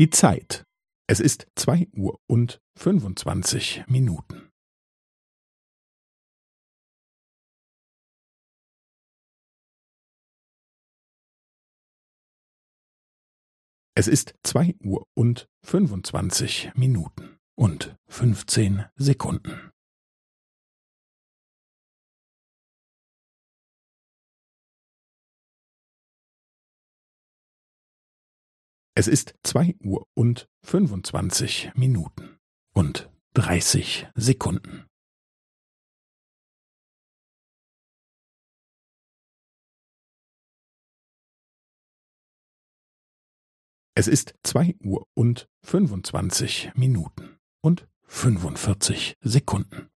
Die Zeit. Es ist zwei Uhr und fünfundzwanzig Minuten. Es ist zwei Uhr und fünfundzwanzig Minuten und fünfzehn Sekunden. Es ist zwei Uhr und fünfundzwanzig Minuten und dreißig Sekunden. Es ist zwei Uhr und fünfundzwanzig Minuten und fünfundvierzig Sekunden.